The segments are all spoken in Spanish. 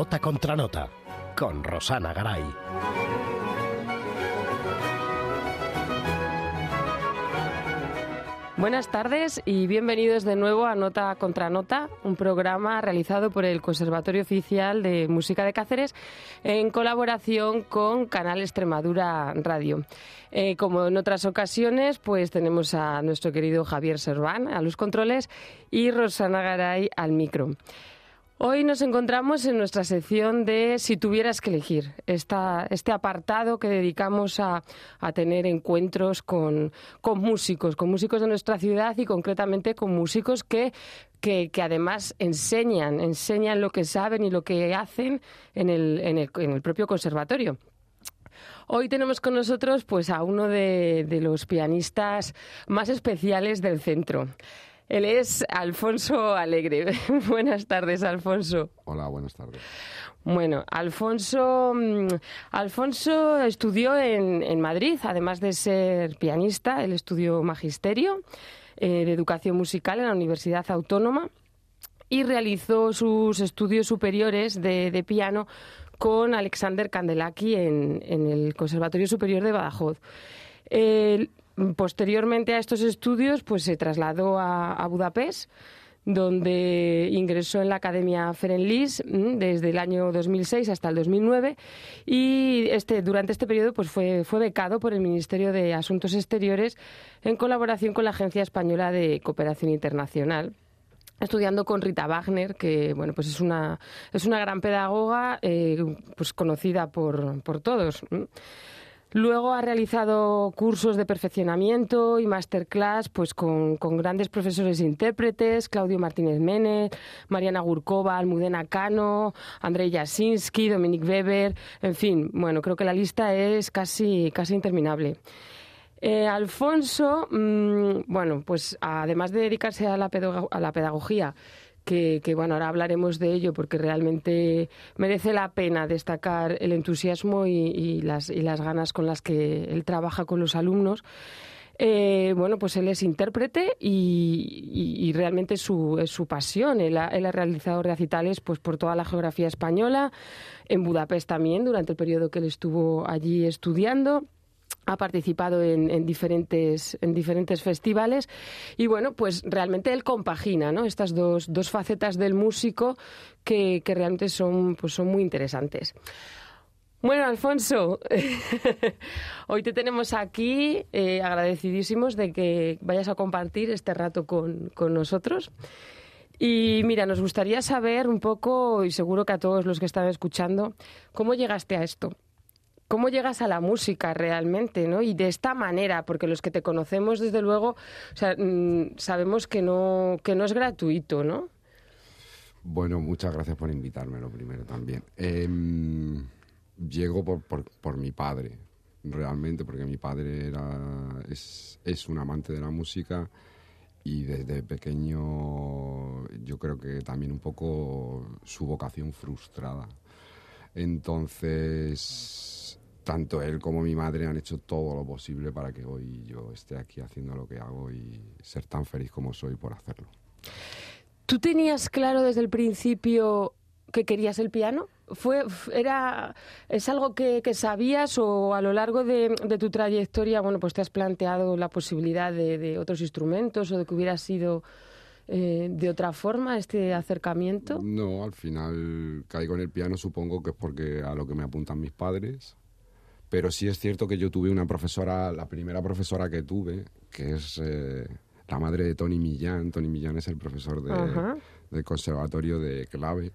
Nota contra Nota, con Rosana Garay. Buenas tardes y bienvenidos de nuevo a Nota contra Nota, un programa realizado por el Conservatorio Oficial de Música de Cáceres en colaboración con Canal Extremadura Radio. Eh, como en otras ocasiones, pues tenemos a nuestro querido Javier Serván a los controles y Rosana Garay al micro. Hoy nos encontramos en nuestra sección de Si tuvieras que elegir, este apartado que dedicamos a, tener encuentros con, músicos, con músicos de nuestra ciudad y concretamente con músicos que, además enseñan, enseñan lo que saben y lo que hacen en el, propio conservatorio. Hoy tenemos con nosotros pues, a uno de los pianistas más especiales del centro. Él es Alfonso Alegre. buenas tardes, Alfonso. Hola, buenas tardes. Bueno, Alfonso, mm, Alfonso estudió en, Madrid, además de ser pianista, él estudió magisterio eh, de educación musical en la Universidad Autónoma y realizó sus estudios superiores de, piano con Alexander Candelaki en, el Conservatorio Superior de Badajoz. Posteriormente a estos estudios, pues se trasladó a, Budapest donde ingresó en la Academia Ferenlis mm, desde el año 2006 hasta el 2009 y este, durante este periodo pues fue, fue becado por el Ministerio de Asuntos Exteriores en colaboración con la Agencia Española de Cooperación Internacional estudiando con Rita Wagner, que bueno, pues es una, es una gran pedagoga, eh, pues conocida por, por todos. Luego ha realizado cursos de perfeccionamiento y masterclass pues con, grandes profesores e intérpretes, Claudio Martínez Ménez, Mariana Gurkova, Almudena Cano, Andrei Jasinski, Dominic Weber, en fin, bueno, creo que la lista es casi, casi interminable. Eh, Alfonso, mm, bueno, pues además de dedicarse a la, a la pedagogía, que, bueno, ahora hablaremos de ello porque realmente merece la pena destacar el entusiasmo y, las, y las ganas con las que él trabaja con los alumnos. Eh, bueno, pues él es intérprete y, realmente es su, es su pasión. Él ha, él ha, realizado recitales pues, por toda la geografía española, en Budapest también, durante el periodo que él estuvo allí estudiando ha participado en, diferentes, en diferentes festivales y bueno, pues realmente él compagina ¿no? estas dos, dos facetas del músico que, realmente son, pues son muy interesantes. Bueno, Alfonso, hoy te tenemos aquí eh, agradecidísimos de que vayas a compartir este rato con, con nosotros. Y mira, nos gustaría saber un poco, y seguro que a todos los que están escuchando, cómo llegaste a esto cómo llegas a la música realmente, ¿no? Y de esta manera, porque los que te conocemos, desde luego, o sea, mm, sabemos que no, que no es gratuito, ¿no? Bueno, muchas gracias por invitarme, lo primero también. Eh, llego por, por, mi padre, realmente, porque mi padre era, es, es un amante de la música y desde pequeño yo creo que también un poco su vocación frustrada. Entonces tanto él como mi madre han hecho todo lo posible para que hoy yo esté aquí haciendo lo que hago y ser tan feliz como soy por hacerlo. ¿Tú tenías claro desde el principio que querías el piano? ¿Fue, era, ¿Es algo que, sabías o a lo largo de, tu trayectoria bueno, pues te has planteado la posibilidad de, otros instrumentos o de que hubiera sido eh, de otra forma este acercamiento? No, al final caigo en el piano supongo que es porque a lo que me apuntan mis padres pero sí es cierto que yo tuve una profesora, la primera profesora que tuve, que es eh, la madre de Tony Millán. Tony Millán es el profesor del conservatorio de clave.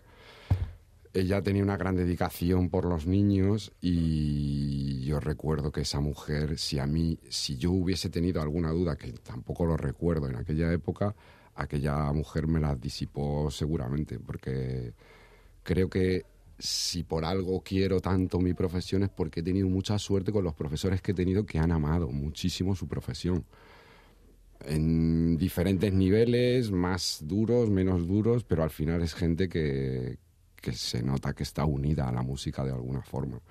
Ella tenía una gran dedicación por los niños y yo recuerdo que esa mujer, si a mí, si yo hubiese tenido alguna duda, que tampoco lo recuerdo en aquella época, aquella mujer me la disipó seguramente, porque creo que si por algo quiero tanto mi profesión es porque he tenido mucha suerte con los profesores que he tenido que han amado muchísimo su profesión. En diferentes niveles, más duros, menos duros, pero al final es gente que, que se nota que está unida a la música de alguna forma.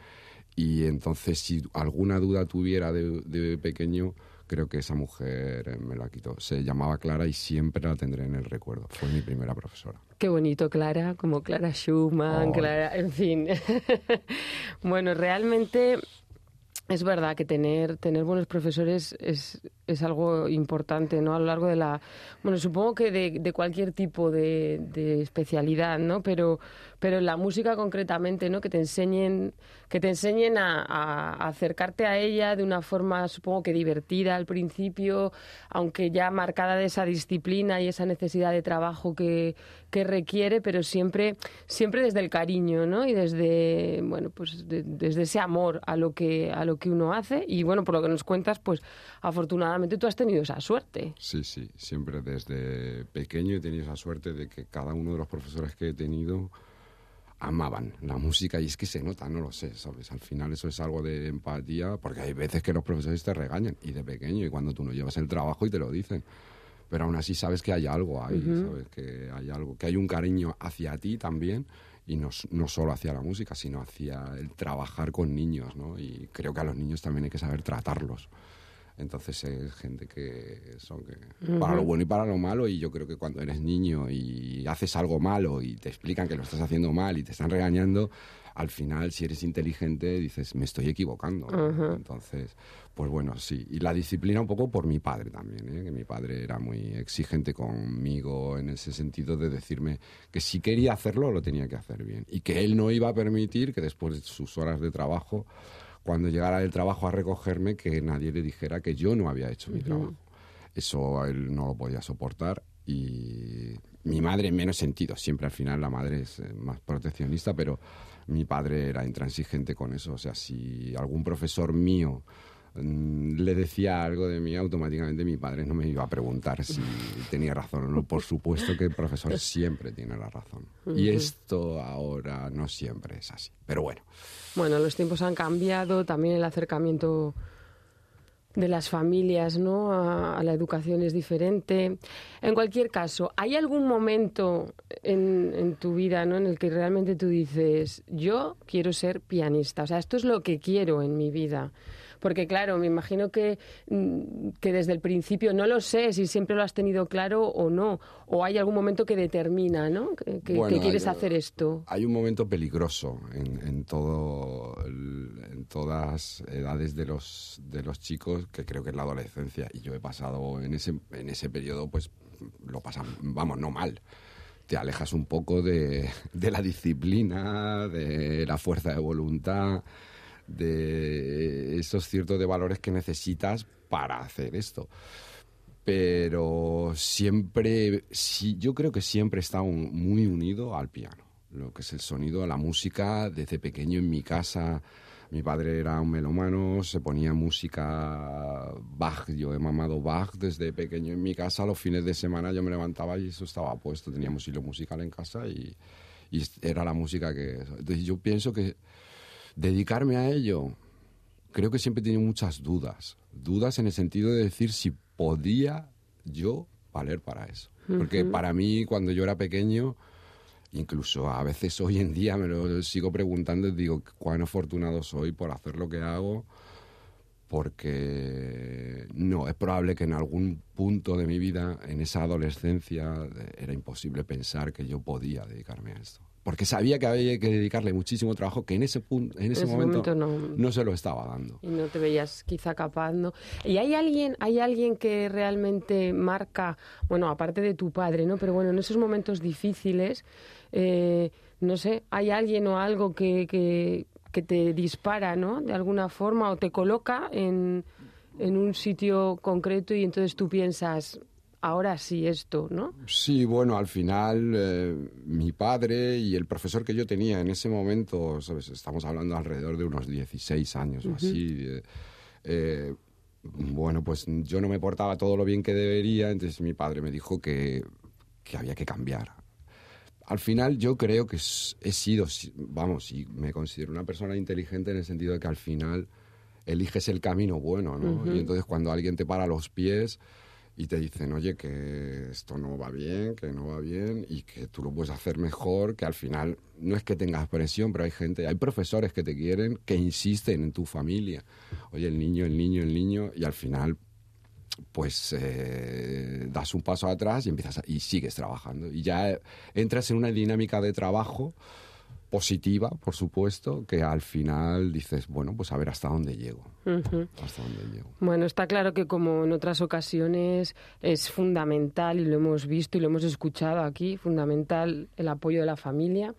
Y entonces si alguna duda tuviera de, de pequeño, creo que esa mujer eh, me la quitó. Se llamaba Clara y siempre la tendré en el recuerdo. Fue mi primera profesora. Qué bonito, Clara, como Clara Schumann, Oh. Clara, en fin. bueno, realmente es verdad que tener, tener buenos profesores es, es algo importante, ¿no? A lo largo de la... Bueno, supongo que de, de cualquier tipo de, de especialidad, ¿no? Pero, pero en la música concretamente, ¿no? Que te enseñen, que te enseñen a, acercarte a ella de una forma, supongo que divertida al principio, aunque ya marcada de esa disciplina y esa necesidad de trabajo que, requiere, pero siempre, siempre desde el cariño, ¿no? Y desde, bueno, pues de- desde ese amor a lo que, a lo que uno hace. Y bueno, por lo que nos cuentas, pues afortunadamente tú has tenido esa suerte. Sí, sí, siempre desde pequeño he tenido esa suerte de que cada uno de los profesores que he tenido amaban la música y es que se nota, no lo sé, ¿sabes? Al final eso es algo de empatía, porque hay veces que los profesores te regañan y de pequeño y cuando tú no llevas el trabajo y te lo dicen. Pero aún así sabes que hay algo ahí, ¿sabes? Que hay algo, que hay un cariño hacia ti también y no, no solo hacia la música, sino hacia el trabajar con niños, ¿no? Y creo que a los niños también hay que saber tratarlos. Entonces es gente que son que para lo bueno y para lo malo y yo creo que cuando eres niño y haces algo malo y te explican que lo estás haciendo mal y te están regañando, al final si eres inteligente dices me estoy equivocando. Entonces, pues bueno, sí. Y la disciplina un poco por mi padre también, ¿eh? que mi padre era muy exigente conmigo en ese sentido de decirme que si quería hacerlo lo tenía que hacer bien y que él no iba a permitir que después de sus horas de trabajo cuando llegara del trabajo a recogerme que nadie le dijera que yo no había hecho mi trabajo. Eso él no lo podía soportar y mi madre en menos sentido, siempre al final la madre es eh, más proteccionista, pero mi padre era intransigente con eso. O sea, si algún profesor mío le decía algo de mí, automáticamente mi padre no me iba a preguntar si tenía razón o no. Por supuesto que el profesor siempre tiene la razón. Y esto ahora no siempre es así. Pero bueno, Bueno, los tiempos han cambiado, también el acercamiento de las familias, ¿no? A, a la educación es diferente. En cualquier caso, ¿hay algún momento en, en tu vida, ¿no? En el que realmente tú dices, yo quiero ser pianista, o sea, esto es lo que quiero en mi vida. Porque claro, me imagino que, mm, que desde el principio, no lo sé si siempre lo has tenido claro o no, o hay algún momento que determina, ¿no? Que, que- Bueno, que quieres hay- hacer esto. Hay un momento peligroso en, en todo en todas edades de los de los chicos que creo que es la adolescencia y yo he pasado en ese en ese periodo pues lo pasan vamos no mal te alejas un poco de, de la disciplina de la fuerza de voluntad de esos ciertos de valores que necesitas para hacer esto pero siempre, sí, yo creo que siempre un- muy unido al piano, lo que es el sonido, a la música, desde pequeño en mi casa. Mi padre era un melómano, se ponía música Bach, yo he mamado Bach desde pequeño en mi casa, los fines de semana yo me levantaba y eso estaba puesto, teníamos hilo musical en casa y, y era la música que... Entonces yo pienso que dedicarme a ello, creo que siempre he tenido muchas dudas. Dudas en el sentido de decir si podía yo valer para eso. Porque para mí, cuando yo era pequeño, incluso a veces hoy en día me lo sigo preguntando y digo cuán afortunado soy por hacer lo que hago. Porque no, es probable que en algún punto de mi vida, en esa adolescencia, era imposible pensar que yo podía dedicarme a esto. Porque sabía que había que dedicarle muchísimo trabajo que en ese, punto, en ese, ese momento, momento no. no se lo estaba dando. Y no te veías quizá capaz, ¿no? ¿Y hay alguien, hay alguien que realmente marca, bueno, aparte de tu padre, ¿no? Pero bueno, en esos momentos difíciles, eh, no sé, hay alguien o algo que, que, que te dispara, ¿no? De alguna forma, o te coloca en, en un sitio concreto y entonces tú piensas, ahora sí esto, ¿no? Sí, bueno, al final eh, mi padre y el profesor que yo tenía en ese momento, ¿sabes? estamos hablando alrededor de unos 16 años o así. eh, eh, bueno, pues yo no me portaba todo lo bien que debería, entonces mi padre me dijo que, que había que cambiar. Al final yo creo que he sido, si- vamos, y me considero una persona inteligente en el sentido de que al final eliges el camino bueno, ¿no? Y entonces cuando alguien te para los pies y te dicen, oye, que esto no va bien, que no va bien y que tú lo puedes hacer mejor, que al final no es que tengas presión, pero hay gente, hay profesores que te quieren, que insisten en tu familia. Oye, el niño, el niño, el niño, y al final pues eh, das un paso atrás y empiezas y sigues trabajando y ya entras en una dinámica de trabajo positiva, por supuesto, que al final dices, bueno, pues a ver hasta dónde llego. Hasta dónde llego. Bueno, está claro que como en otras ocasiones es fundamental, y lo hemos visto y lo hemos escuchado aquí, fundamental el apoyo de la familia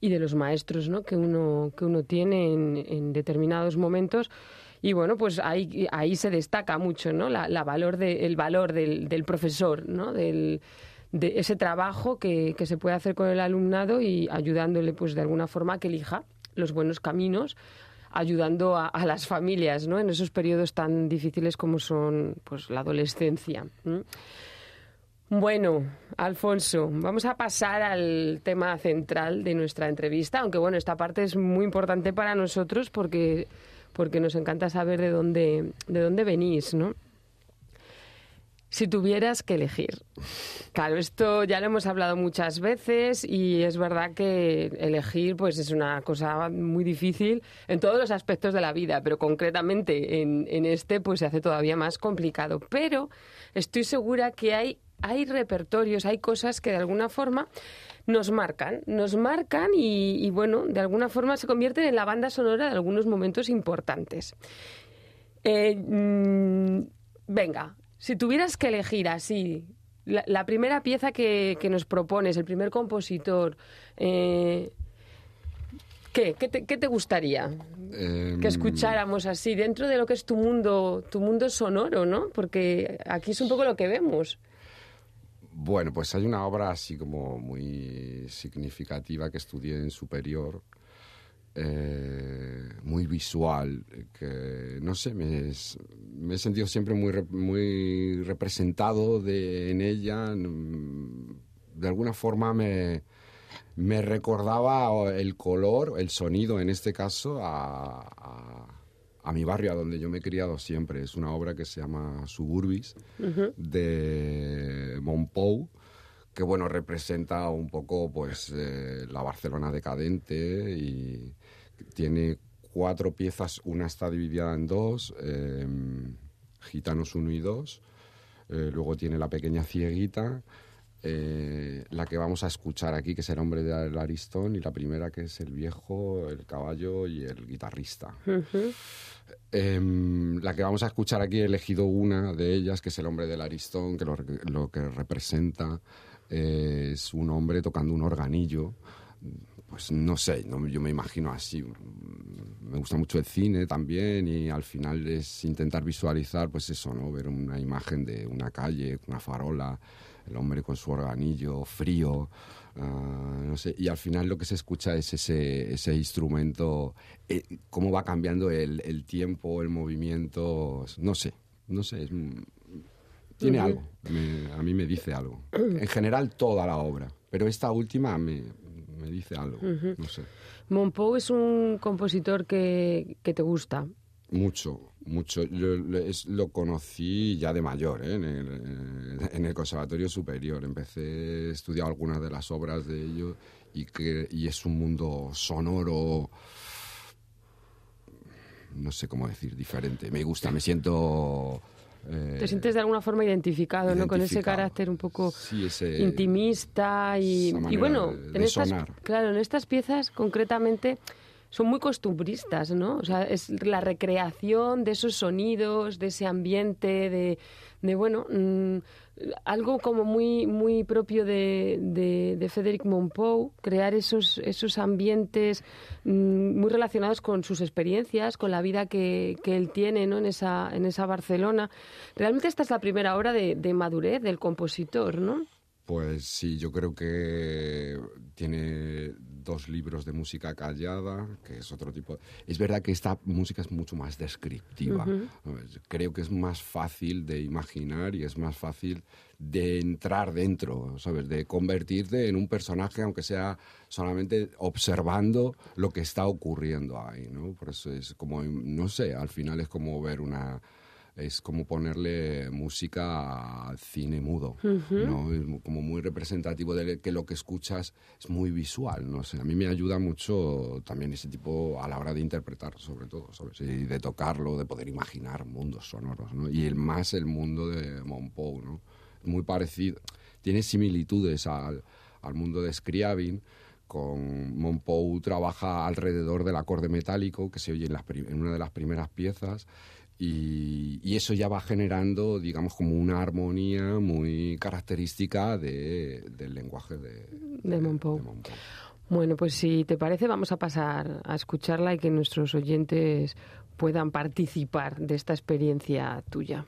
y de los maestros ¿no? que, uno, que uno tiene en, determinados momentos. Y bueno, pues ahí, ahí se destaca mucho ¿no? la, valor de, el valor del, del profesor, ¿no? del de ese trabajo que, se puede hacer con el alumnado y ayudándole pues de alguna forma a que elija los buenos caminos ayudando a, las familias ¿no? en esos periodos tan difíciles como son pues la adolescencia. Bueno, Alfonso, vamos a pasar al tema central de nuestra entrevista, aunque bueno, esta parte es muy importante para nosotros porque, porque nos encanta saber de dónde, de dónde venís, ¿no? Si tuvieras que elegir. Claro, esto ya lo hemos hablado muchas veces y es verdad que elegir pues es una cosa muy difícil en todos los aspectos de la vida, pero concretamente en, este pues se hace todavía más complicado. Pero estoy segura que hay, hay repertorios, hay cosas que de alguna forma nos marcan, nos marcan y, bueno, de alguna forma se convierten en la banda sonora de algunos momentos importantes. Eh, mm, venga, si tuvieras que elegir así, la, primera pieza que, nos propones, el primer compositor, eh, ¿qué? ¿Qué te, gustaría que em, escucháramos así dentro de lo que es tu mundo, tu mundo sonoro, ¿no? Porque aquí es un poco lo que vemos. Bueno, pues hay una obra así como muy significativa que estudié en superior, eh, muy visual, que no sé, me, he sentido siempre muy, muy representado de, en ella. De alguna forma me, me recordaba el color, el sonido en este caso, a, a, mi barrio, a donde yo me he criado siempre. Es una obra que se llama Suburbis, de Monpou que bueno representa un poco pues eh, la Barcelona decadente y tiene cuatro piezas, una está dividida en dos, em, Gitanos 1 y 2, eh, luego tiene La pequeña cieguita, eh, la que vamos a escuchar aquí, que es el hombre del Aristón, y la primera que es el viejo, el caballo y el guitarrista. Em, la que vamos a escuchar aquí he elegido una de ellas, que es el hombre del Aristón, que lo, que representa es un hombre tocando un organillo pues no sé, yo me imagino así. Me gusta mucho el cine también y al final es intentar visualizar, pues eso, ¿no? Ver una imagen de una calle, una farola, el hombre con su organillo frío, ah, no sé. Y al final lo que se escucha es ese, ese instrumento, eh, cómo va cambiando el, el, tiempo, el movimiento, no sé, no sé. tiene algo, a mí me dice algo. En general toda la obra, pero esta última me, me dice algo, no sé. Monpou es un compositor que, que te gusta. Mucho, mucho. lo conocí ya de mayor, ¿eh? en, el, en, el, Conservatorio Superior. Empecé a estudiar algunas de las obras de ellos y, que, y es un mundo sonoro, no sé cómo decir, diferente. Me gusta, me siento te sientes de alguna forma identificado, ¿no? Con ese carácter un poco intimista y, bueno, en estas, claro, en estas piezas concretamente son muy costumbristas, ¿no? O sea, es la recreación de esos sonidos, de ese ambiente, de, de bueno, mm, algo como muy, muy propio de, de, de Frédéric Monpou, crear esos, esos ambientes mm, muy relacionados con sus experiencias, con la vida que, que, él tiene ¿no? en, esa, en esa Barcelona. Realmente esta es la primera obra de madurez del compositor, ¿no? Pues sí, yo creo que tiene dos libros de música callada, que es otro tipo. Es verdad que esta música es mucho más descriptiva. Creo que es más fácil de imaginar y es más fácil de entrar dentro, ¿sabes? De convertirte en un personaje, aunque sea solamente observando lo que está ocurriendo ahí, ¿no? Por eso es como, no sé, al final es como ver una es como ponerle música al cine mudo, ¿no? Es como muy representativo de que lo que escuchas es muy visual, no sé. A mí me ayuda mucho también ese tipo a la hora de interpretar, sobre todo, ¿sabes? Y de tocarlo, de poder imaginar mundos sonoros, ¿no? Y el más el mundo de Monpou, ¿no? Muy parecido, tiene similitudes al, al mundo de Scriabin, con Monpou trabaja alrededor del acorde metálico que se oye en, en una de las primeras piezas y, eso ya va generando, digamos, como una armonía muy característica de, del lenguaje de, de, Monpou. Bueno, pues si te parece, vamos a pasar a escucharla y que nuestros oyentes puedan participar de esta experiencia tuya.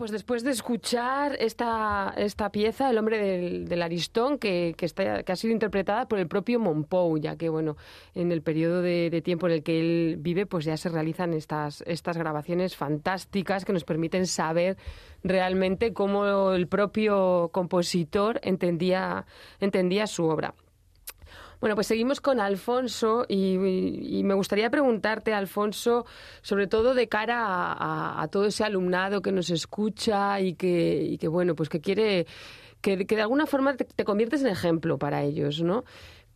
Pues después de escuchar esta, esta pieza, El hombre del, Aristón, que, que, está, que ha sido interpretada por el propio Monpou, ya que bueno, en el periodo de, tiempo en el que él vive, pues ya se realizan estas, estas grabaciones fantásticas que nos permiten saber realmente cómo el propio compositor entendía, entendía su obra. Bueno, pues seguimos con Alfonso y, me gustaría preguntarte, Alfonso, sobre todo de cara a, todo ese alumnado que nos escucha y que, bueno, pues que quiere, que, de alguna forma te, conviertes en ejemplo para ellos, ¿no?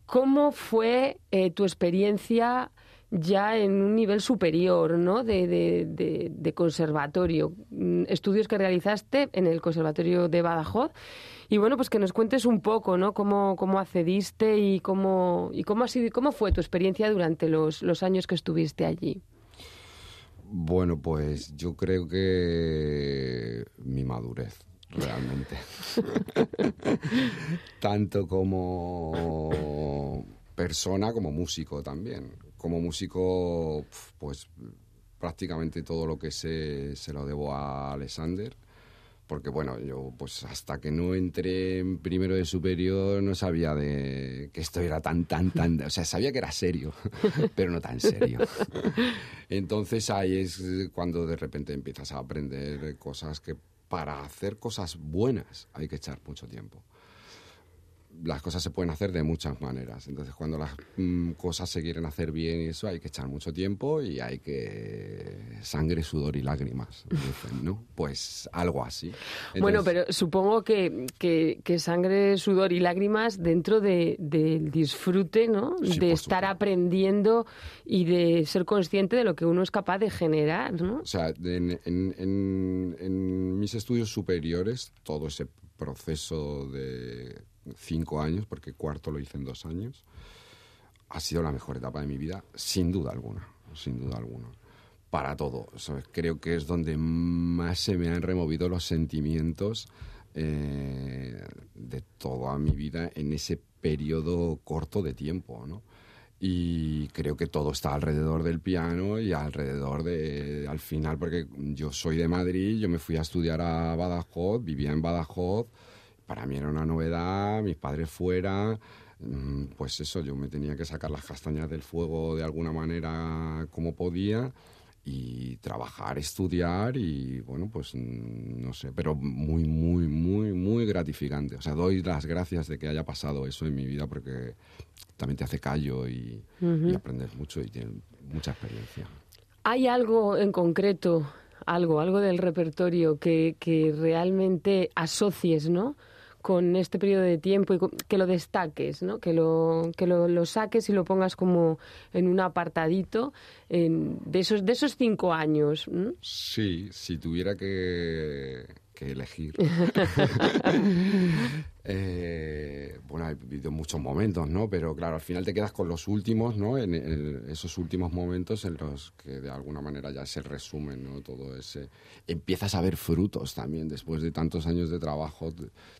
¿Cómo fue eh, tu experiencia ya en un nivel superior, ¿no? De, de, conservatorio, mm, estudios que realizaste en el Conservatorio de Badajoz y bueno, pues que nos cuentes un poco, ¿no? Cómo, cómo accediste y cómo, y cómo, ha sido, cómo fue tu experiencia durante los, los años que estuviste allí. Bueno, pues yo creo que mi madurez, realmente. Tanto como persona como músico también. Como músico, pues prácticamente todo lo que sé se lo debo a Alexander porque bueno, yo pues hasta que no entré en primero de superior no sabía de que esto era tan, tan, tan, o sea, sabía que era serio, pero no tan serio. Entonces ahí es cuando de repente empiezas a aprender cosas que para hacer cosas buenas hay que echar mucho tiempo. Las cosas se pueden hacer de muchas maneras. Entonces, cuando las mm, cosas se quieren hacer bien y eso, hay que echar mucho tiempo y hay que sangre, sudor y lágrimas, dicen, ¿no? Pues algo así. bueno, pero supongo que, que, que sangre, sudor y lágrimas dentro de- del disfrute, ¿no? Sí, de estar supuesto. aprendiendo y de ser consciente de lo que uno es capaz de generar, ¿no? O sea, en, en- en- en mis estudios superiores, todo ese proceso de cinco años, porque cuarto lo hice en dos años, ha sido la mejor etapa de mi vida, sin duda alguna, sin duda alguna. Para todo. ¿sabes? Creo que es donde más se me han removido los sentimientos eh, de toda mi vida en ese periodo corto de tiempo, ¿no? Y creo que todo está alrededor del piano y alrededor de, al final, porque yo soy de Madrid, yo me fui a estudiar a Badajoz, vivía en Badajoz, para mí era una novedad, mis padres fuera, mm, pues eso, yo me tenía que sacar las castañas del fuego de alguna manera como podía y trabajar, estudiar y bueno, pues mm, no sé, pero muy, muy, muy, muy gratificante. O sea, doy las gracias de que haya pasado eso en mi vida porque también te hace callo y, y aprendes mucho y tienes mucha experiencia. ¿Hay algo en concreto, algo, algo del repertorio que, que realmente asocies, ¿no? Con este periodo de tiempo y que lo destaques, ¿no? que, lo, que lo, lo saques y lo pongas como en un apartadito en- de, esos, de esos cinco años. Sí, si tuviera que, que elegir. Eh, bueno, ha habido muchos momentos, ¿no? Pero claro, al final te quedas con los últimos, ¿no? En, esos últimos momentos en los que de alguna manera ya se resumen, ¿no? Todo ese... Empiezas a ver frutos también después de tantos años de trabajo,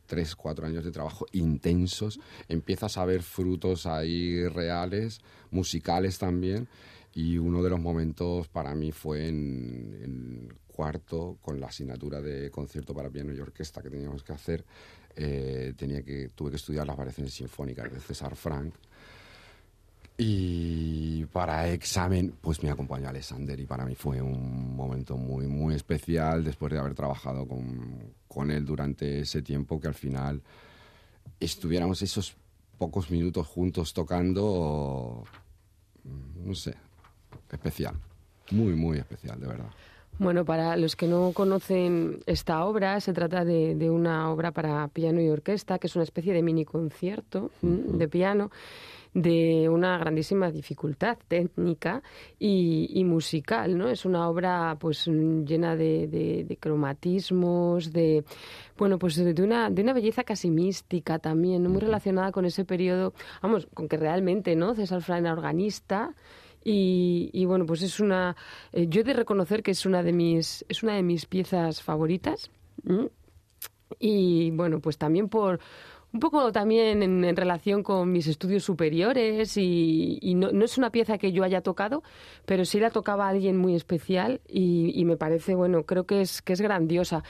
tres, cuatro años de trabajo intensos. Empiezas a ver frutos ahí reales, musicales también. Y uno de los momentos para mí fue en, en cuarto, con la asignatura de concierto para piano y orquesta que teníamos que hacer. eh, tenía que, tuve que estudiar las variaciones sinfónicas de César Frank. Y para examen, pues me acompañó Alexander y para mí fue un momento muy, muy especial después de haber trabajado con, con él durante ese tiempo que al final estuviéramos esos pocos minutos juntos tocando, no sé, especial. Muy, muy especial, de verdad. Bueno, para los que no conocen esta obra, se trata de, de una obra para piano y orquesta, que es una especie de mini concierto de piano de una grandísima dificultad técnica y, y musical, ¿no? Es una obra pues llena de, de- de cromatismos, de bueno, pues de de una, de una belleza casi mística también, ¿no? muy relacionada con ese periodo, vamos, con que realmente, ¿no? César Fran era organista y, y, bueno, pues es una. eh, yo he de reconocer que es una de mis, es una de mis piezas favoritas. Y bueno, pues también por. Un poco también en, en relación con mis estudios superiores y, y no, no es una pieza que yo haya tocado, pero sí la tocaba alguien muy especial y, y me parece, bueno, creo que es, que es grandiosa.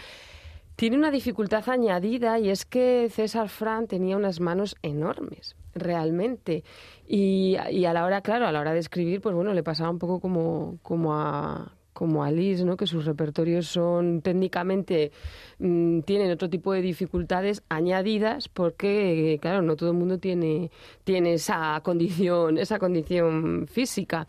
Tiene una dificultad añadida y es que César Fran tenía unas manos enormes, realmente. Y, y a la hora, claro, a la hora de escribir, pues bueno, le pasaba un poco como, como a como a Liz, ¿no? que sus repertorios son técnicamente mm, tienen otro tipo de dificultades añadidas porque claro no todo el mundo tiene tiene esa condición esa condición física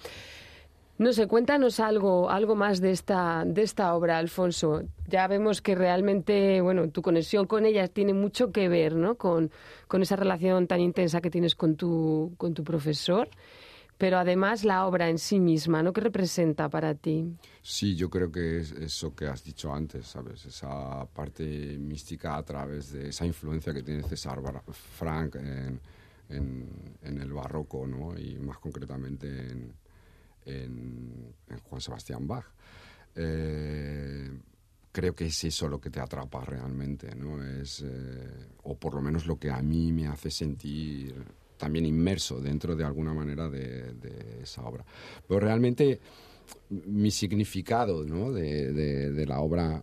no sé, cuéntanos algo, algo más de esta, de esta obra, Alfonso. Ya vemos que realmente, bueno, tu conexión con ella tiene mucho que ver, ¿no? Con, con esa relación tan intensa que tienes con tu, con tu profesor. Pero además la obra en sí misma, ¿no? ¿Qué representa para ti? Sí, yo creo que es eso que has dicho antes, ¿sabes? Esa parte mística a través de esa influencia que tiene César Frank en, en- en el barroco, ¿no? Y más concretamente en, en- Juan Sebastián Bach. Eh, creo que es eso lo que te atrapa realmente, ¿no? Es, eh, o por lo menos lo que a mí me hace sentir también inmerso dentro de alguna manera de, esa obra. Pero realmente mi significado ¿no? de la obra,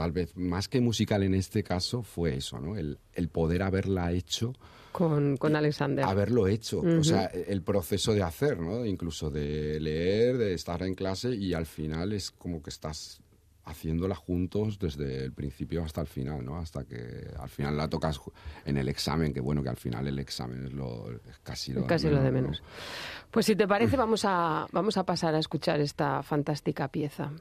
tal vez más que musical en este caso, fue eso, ¿no? el, el poder haberla hecho Con, con Alexander. haberlo hecho, o sea, el proceso de hacer, ¿no? Incluso de leer, de estar en clase y al final es como que estás haciéndola juntos desde el principio hasta el final, ¿no? Hasta que al final la tocas en el examen, que bueno, que al final el examen es, lo, casi, lo, casi de lo de menos. Pues si te parece, vamos a, vamos a pasar a escuchar esta fantástica pieza.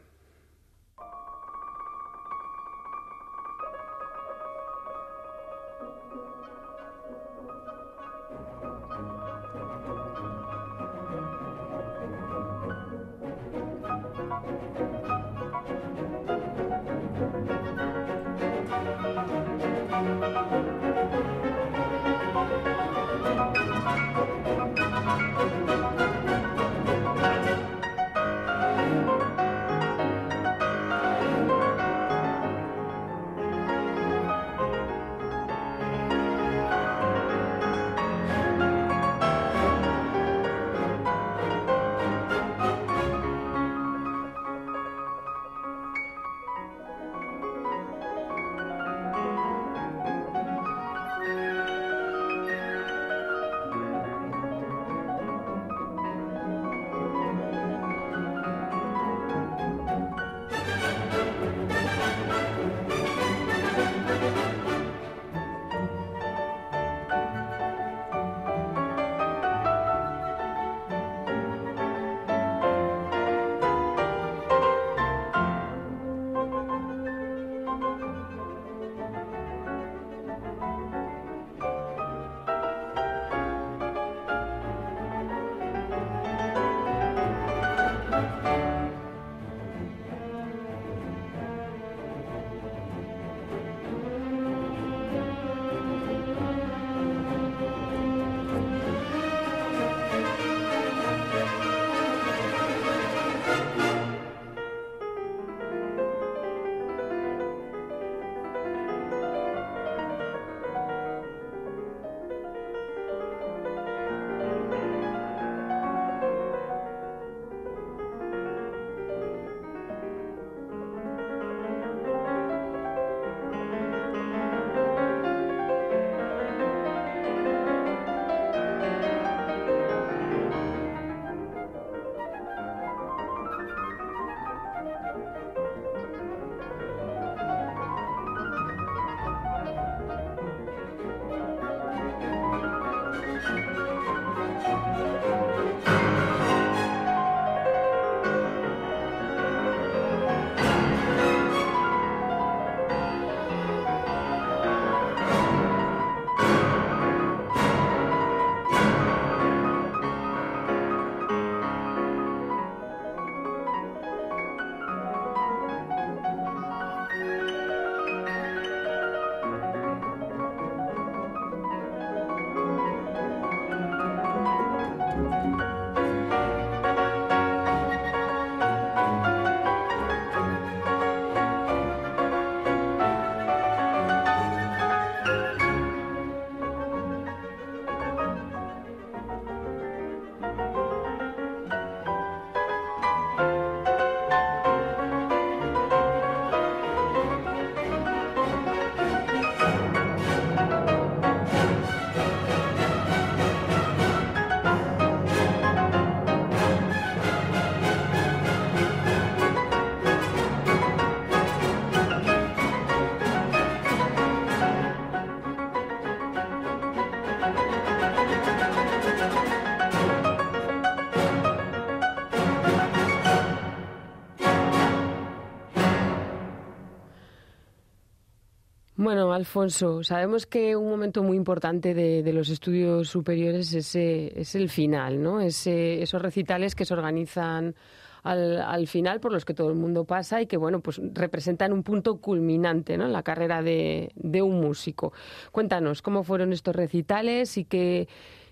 Bueno, Alfonso, sabemos que un momento muy importante de, los estudios superiores es, es el final, ¿no? esos recitales que se organizan al, final por los que todo el mundo pasa y que, bueno, pues representan un punto culminante ¿no? en la carrera de, un músico. Cuéntanos cómo fueron estos recitales y qué,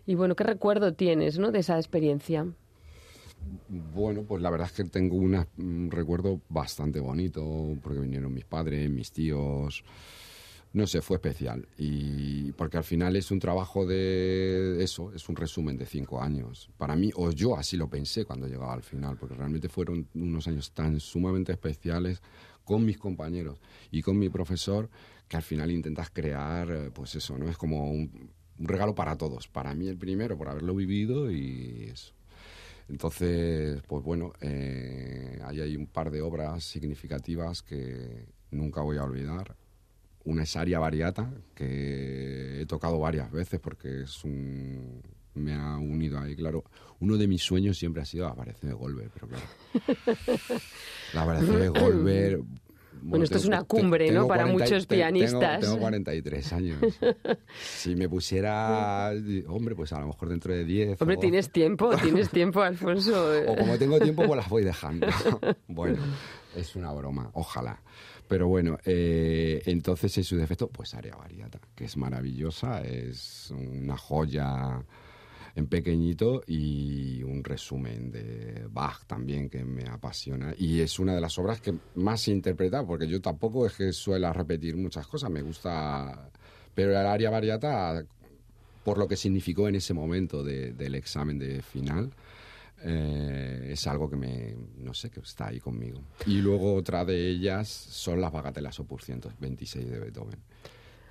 y bueno, qué recuerdo tienes ¿no? de esa experiencia. Bueno, pues la verdad es que tengo un recuerdo bastante bonito porque vinieron mis padres, mis tíos no sé, fue especial. Y porque al final es un trabajo de eso, es un resumen de cinco años. Para mí, o yo así lo pensé cuando llegaba al final, porque realmente fueron unos años tan sumamente especiales con mis compañeros y con mi profesor, que al final intentas crear, eh, pues eso, ¿no? Es como un, regalo para todos. Para mí el primero, por haberlo vivido y eso. Entonces, pues bueno, eh, ahí hay un par de obras significativas que nunca voy a olvidar. Una es Aria Variata, que he tocado varias veces porque es un, me ha unido ahí, claro. Uno de mis sueños siempre ha sido aparecer de Goldberg, pero claro. La aparecer de Goldberg. Bueno, esto es una cumbre, ¿no? Para muchos pianistas. Tengo, tengo, 43 años. si me pusiera, hombre, pues a lo mejor dentro de 10. Hombre, o... tienes tiempo, tienes tiempo, Alfonso. o como tengo tiempo, pues las voy dejando. bueno, es una broma, ojalá. Pero bueno, eh, entonces en su defecto, pues Área Variata, que es maravillosa, es una joya en pequeñito y un resumen de Bach también que me apasiona y es una de las obras que más he interpretado porque yo tampoco es que suela repetir muchas cosas, me gusta, pero el área variata por lo que significó en ese momento de, del examen de final. Eh, es algo que me, no sé, que está ahí conmigo. Y luego otra de ellas son las bagatelas opus 126 de Beethoven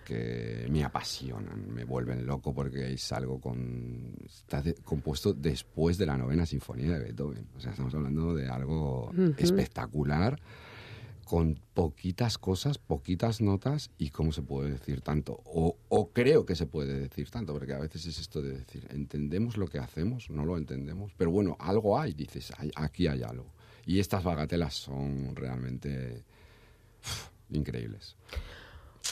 que me apasionan, me vuelven loco porque es algo con está de, compuesto después de la novena sinfonía de Beethoven. O sea, estamos hablando de algo uh -huh. espectacular con poquitas cosas, poquitas notas y cómo se puede decir tanto. O, o, creo que se puede decir tanto, porque a veces es esto de decir, entendemos lo que hacemos, no lo entendemos, pero bueno, algo hay, dices, hay, aquí hay algo. Y estas bagatelas son realmente increíbles.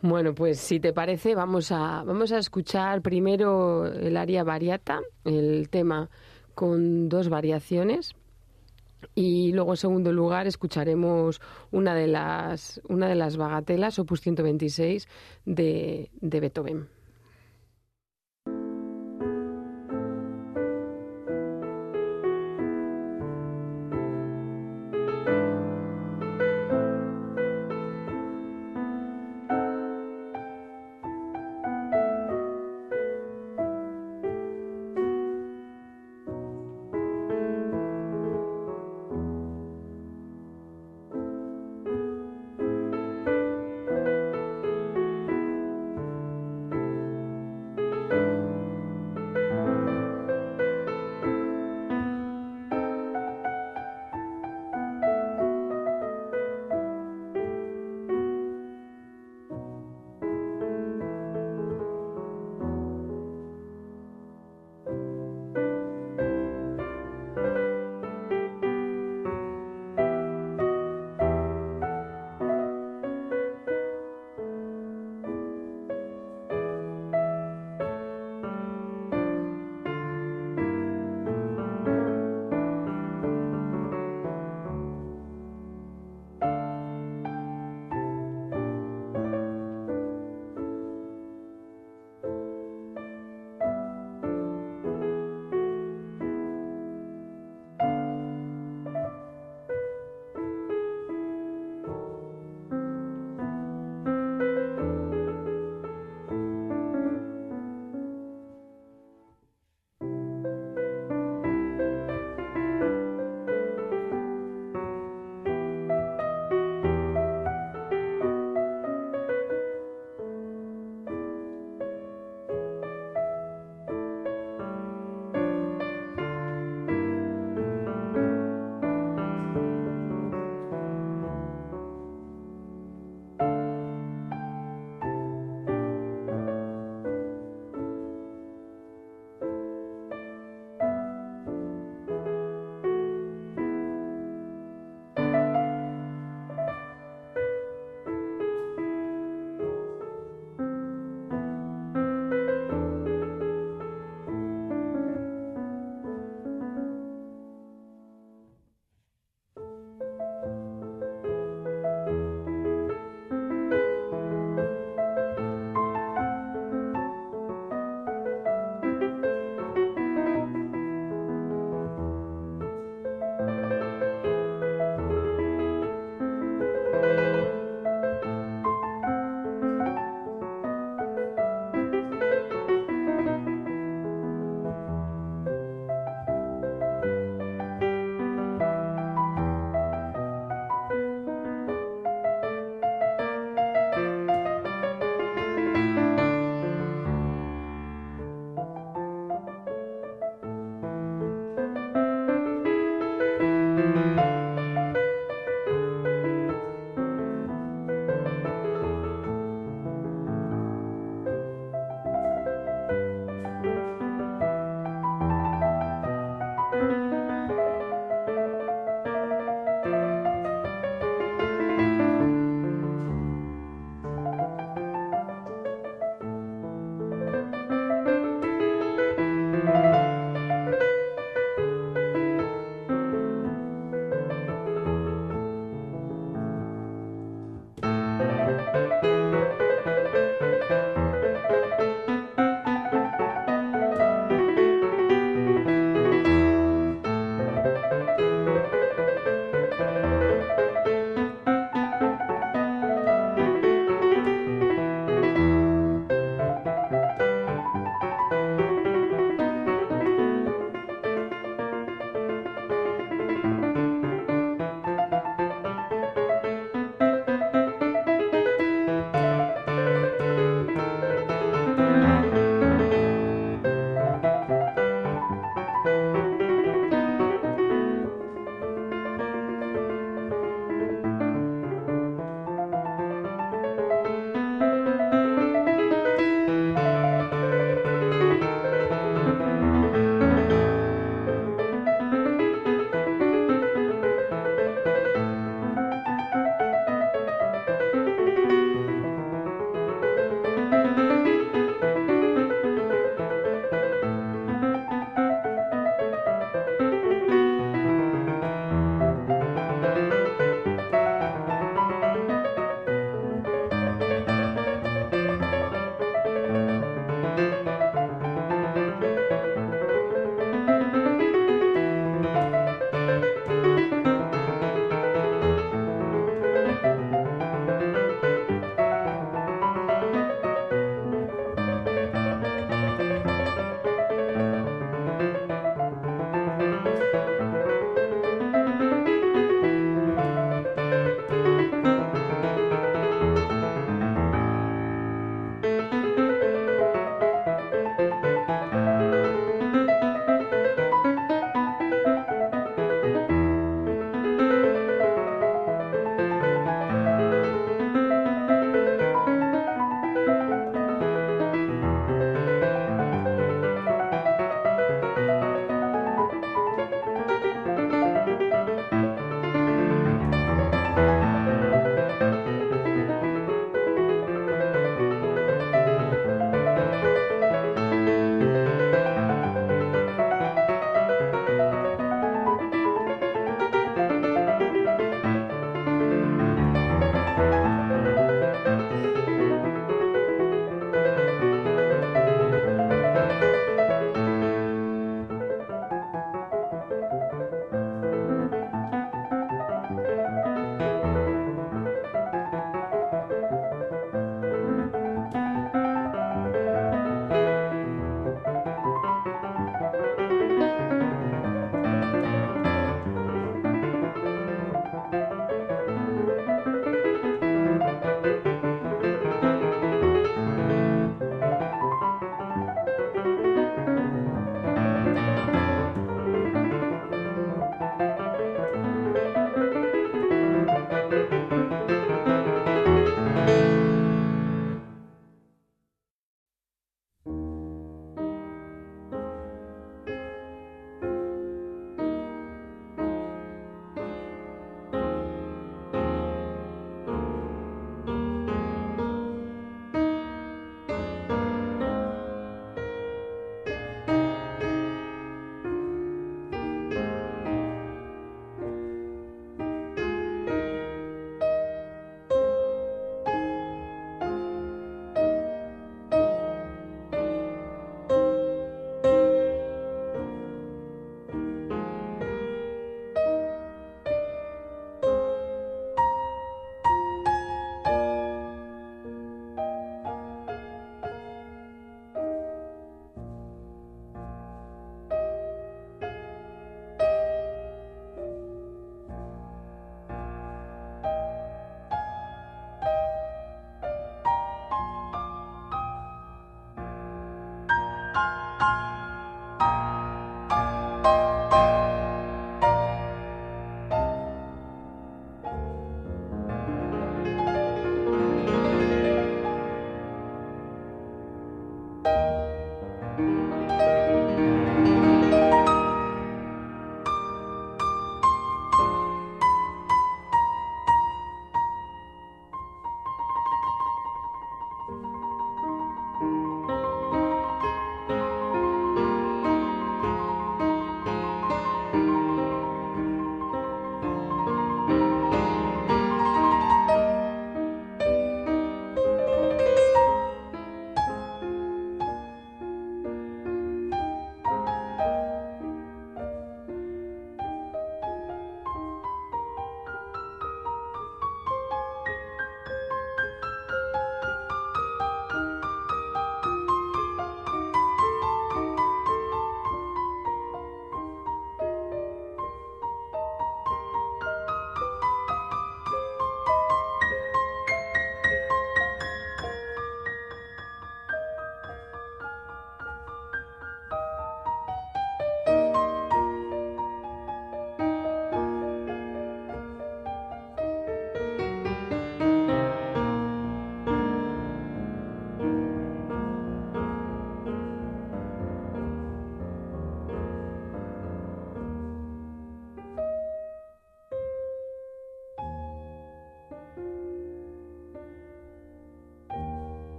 Bueno, pues si te parece, vamos a, vamos a escuchar primero el aria variata, el tema con dos variaciones. Y luego, en segundo lugar, escucharemos una de las, una de las bagatelas, opus 126, de, de Beethoven.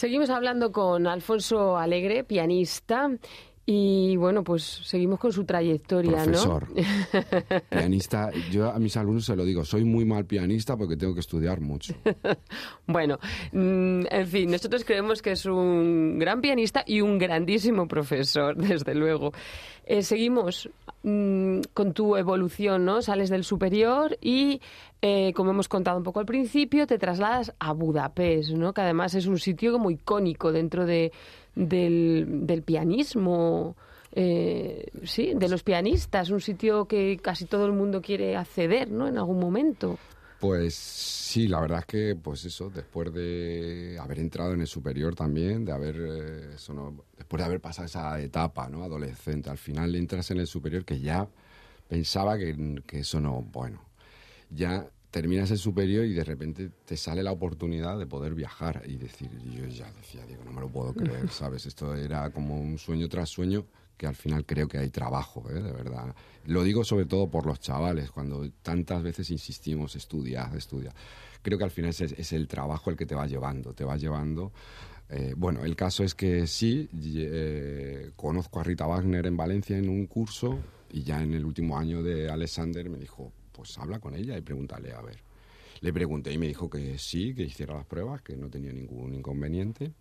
Seguimos hablando con Alfonso Alegre, pianista. Y bueno, pues seguimos con su trayectoria, Profesor, pianista. Yo a mis alumnos se lo digo, soy muy mal pianista porque tengo que estudiar mucho. bueno, mm, en fin, nosotros creemos que es un gran pianista y un grandísimo profesor, desde luego. Eh, seguimos mm, con tu evolución, ¿no? Sales del superior y, eh, como hemos contado un poco al principio, te trasladas a Budapest, ¿no? Que además es un sitio como icónico dentro de del, del pianismo, eh, sí, de los pianistas, un sitio que casi todo el mundo quiere acceder, ¿no? En algún momento. Pues sí, la verdad es que, pues eso, después de haber entrado en el superior también, de haber, eh, después de haber pasado esa etapa, ¿no? Adolescente, al final entras en el superior que ya pensaba que, que eso no, bueno, ya terminas el superior y de repente te sale la oportunidad de poder viajar y decir, yo ya decía, digo, no me lo puedo creer, ¿sabes? Esto era como un sueño tras sueño que al final creo que hay trabajo, ¿eh? de verdad. Lo digo sobre todo por los chavales, cuando tantas veces insistimos, estudia, estudia. Creo que al final es, el trabajo el que te va llevando, te va llevando. Eh, bueno, el caso es que sí, eh, conozco a Rita Wagner en Valencia en un curso y ya en el último año de Alexander me dijo, pues habla con ella y pregúntale a ver. Le pregunté y me dijo que sí, que hiciera las pruebas, que no tenía ningún inconveniente.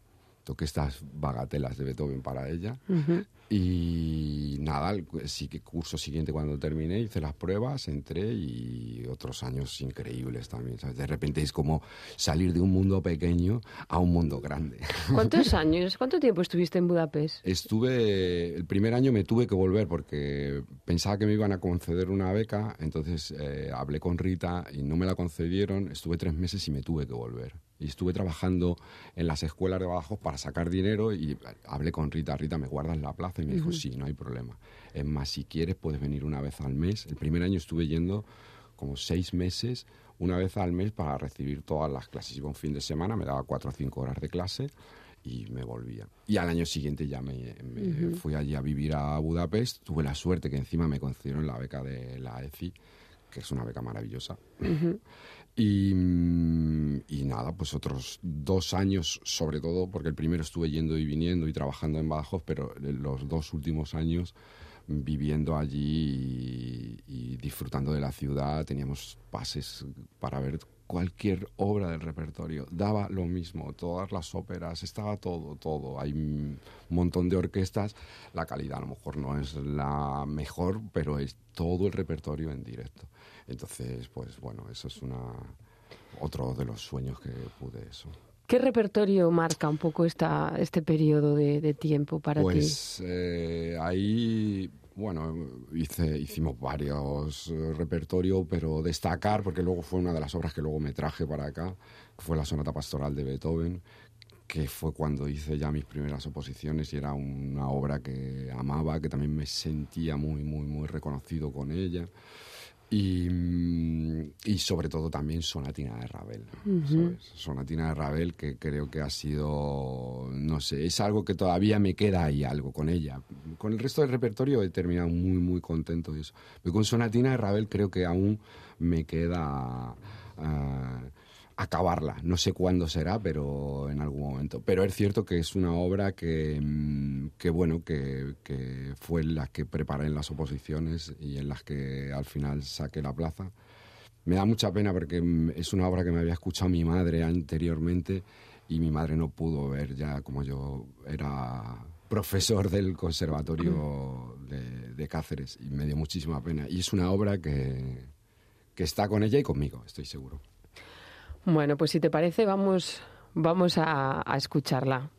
Toqué estas bagatelas de Beethoven para ella. Y nada, el, sí que curso siguiente cuando terminé hice las pruebas, entré y otros años increíbles también. De repente es como salir de un mundo pequeño a un mundo grande. ¿Cuántos años, cuánto tiempo estuviste en Budapest? Estuve, el primer año me tuve que volver porque pensaba que me iban a conceder una beca, entonces eh, hablé con Rita y no me la concedieron, estuve tres meses y me tuve que volver y estuve trabajando en las escuelas de Badajoz para sacar dinero y hablé con Rita, Rita, ¿me guardas la plaza? Y me dijo, sí, no hay problema. Es más, si quieres puedes venir una vez al mes. El primer año estuve yendo como seis meses, una vez al mes para recibir todas las clases. Iba un fin de semana, me daba cuatro o cinco horas de clase y me volvía. Y al año siguiente ya me, fui allí a vivir a Budapest. Tuve la suerte que encima me concedieron la beca de la ECI, que es una beca maravillosa. Y, y, nada, pues otros dos años, sobre todo, porque el primero estuve yendo y viniendo y trabajando en Badajoz, pero los dos últimos años viviendo allí y, disfrutando de la ciudad, teníamos pases para ver cualquier obra del repertorio. Daba lo mismo, todas las óperas, estaba todo, todo. Hay un montón de orquestas, la calidad a lo mejor no es la mejor, pero es todo el repertorio en directo. Entonces, pues bueno, eso es una otro de los sueños que pude eso. ¿Qué repertorio marca un poco esta, este periodo de, tiempo para ti? Pues eh, ahí, bueno, hice, hicimos varios repertorios, pero destacar, porque luego fue una de las obras que luego me traje para acá, que fue la Sonata Pastoral de Beethoven, que fue cuando hice ya mis primeras oposiciones y era una obra que amaba, que también me sentía muy, muy, muy reconocido con ella. Y, y, sobre todo también Sonatina de Ravel. Sonatina de Ravel que creo que ha sido, no sé, es algo que todavía me queda ahí algo con ella. Con el resto del repertorio he terminado muy, muy contento de eso. Pero con Sonatina de Ravel creo que aún me queda... Ah, acabarla. No sé cuándo será, pero en algún momento. Pero es cierto que es una obra que, mm, que bueno, que, que fue la que preparé en las oposiciones y en las que al final saqué la plaza. Me da mucha pena porque mm, es una obra que me había escuchado mi madre anteriormente y mi madre no pudo ver ya como yo era profesor del conservatorio de, de Cáceres y me dio muchísima pena. Y es una obra que, que está con ella y conmigo, estoy seguro. Bueno, pues si te parece, vamos, vamos a, a escucharla.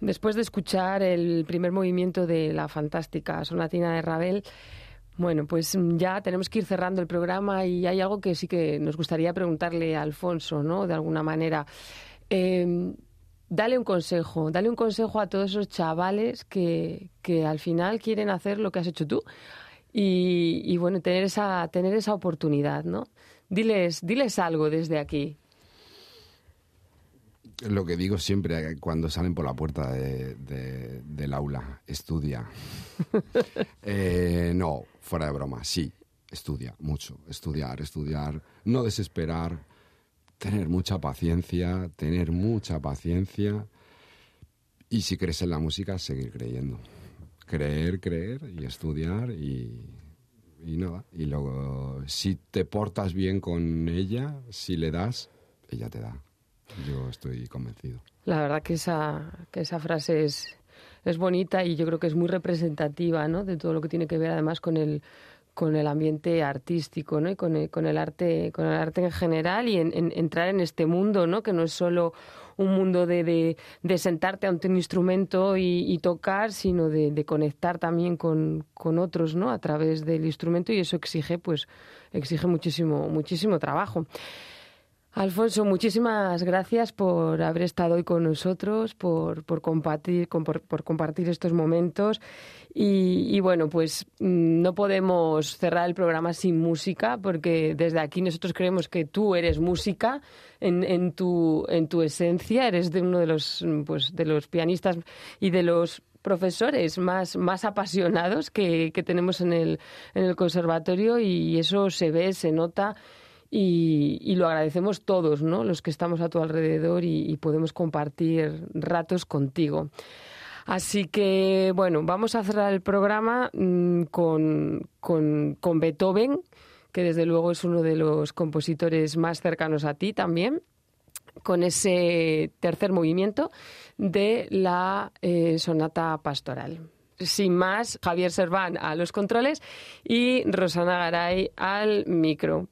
Después de escuchar el primer movimiento de la fantástica sonatina de Ravel, bueno, pues ya tenemos que ir cerrando el programa y hay algo que sí que nos gustaría preguntarle a Alfonso, ¿no? De alguna manera. Eh, dale un consejo, dale un consejo a todos esos chavales que, que al final quieren hacer lo que has hecho tú y, y, bueno, tener esa, tener esa oportunidad, ¿no? Diles, diles algo desde aquí. Lo que digo siempre cuando salen por la puerta de, de, del aula, estudia. eh, no, fuera de broma, sí, estudia mucho, estudiar, estudiar, no desesperar, tener mucha paciencia, tener mucha paciencia y si crees en la música, seguir creyendo. Creer, creer y estudiar y, y nada. Y luego, si te portas bien con ella, si le das, ella te da. Yo estoy convencido. La verdad que esa, que esa frase es, es bonita y yo creo que es muy representativa ¿no? de todo lo que tiene que ver además con el, con el ambiente artístico, ¿no? Y con el, con el arte, con el arte en general y en, en, entrar en este mundo, ¿no? Que no es solo un mundo de, de, de sentarte ante un instrumento y, y tocar, sino de, de conectar también con, con, otros, ¿no? A través del instrumento y eso exige, pues, exige muchísimo, muchísimo trabajo. Alfonso, muchísimas gracias por haber estado hoy con nosotros, por, por, compartir, por, compartir estos momentos. Y, y, bueno, pues mm, no podemos cerrar el programa sin música, porque desde aquí nosotros creemos que tú eres música en, en, tu, en tu esencia, eres de uno de los, pues, de los pianistas y de los profesores más, más apasionados que, que tenemos en el, en el conservatorio y eso se ve, se nota y, lo agradecemos todos, ¿no? Los que estamos a tu alrededor y, podemos compartir ratos contigo. Así que, bueno, vamos a cerrar el programa con, con, con, Beethoven, que desde luego es uno de los compositores más cercanos a ti también, con ese tercer movimiento de la eh, sonata pastoral. Sin más, Javier Serván a los controles y Rosana Garay al micro.